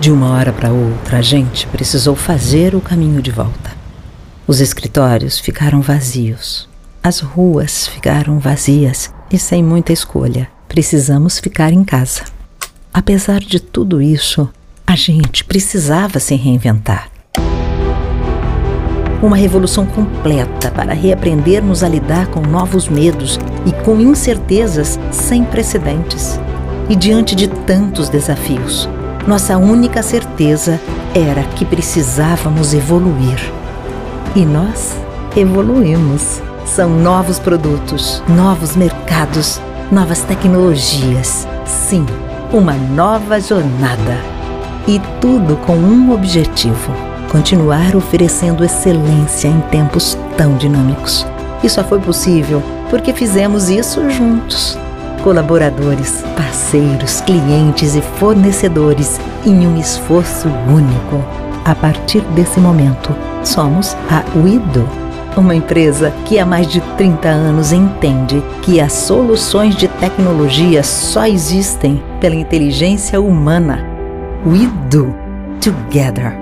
De uma hora para outra, a gente precisou fazer o caminho de volta. Os escritórios ficaram vazios, as ruas ficaram vazias e sem muita escolha. Precisamos ficar em casa. Apesar de tudo isso, a gente precisava se reinventar. Uma revolução completa para reaprendermos a lidar com novos medos e com incertezas sem precedentes. E diante de tantos desafios, nossa única certeza era que precisávamos evoluir. E nós evoluímos. São novos produtos, novos mercados, novas tecnologias. Sim, uma nova jornada. E tudo com um objetivo: continuar oferecendo excelência em tempos tão dinâmicos. E só foi possível porque fizemos isso juntos colaboradores, parceiros, clientes e fornecedores em um esforço único. A partir desse momento, somos a Wido, uma empresa que há mais de 30 anos entende que as soluções de tecnologia só existem pela inteligência humana. We do together.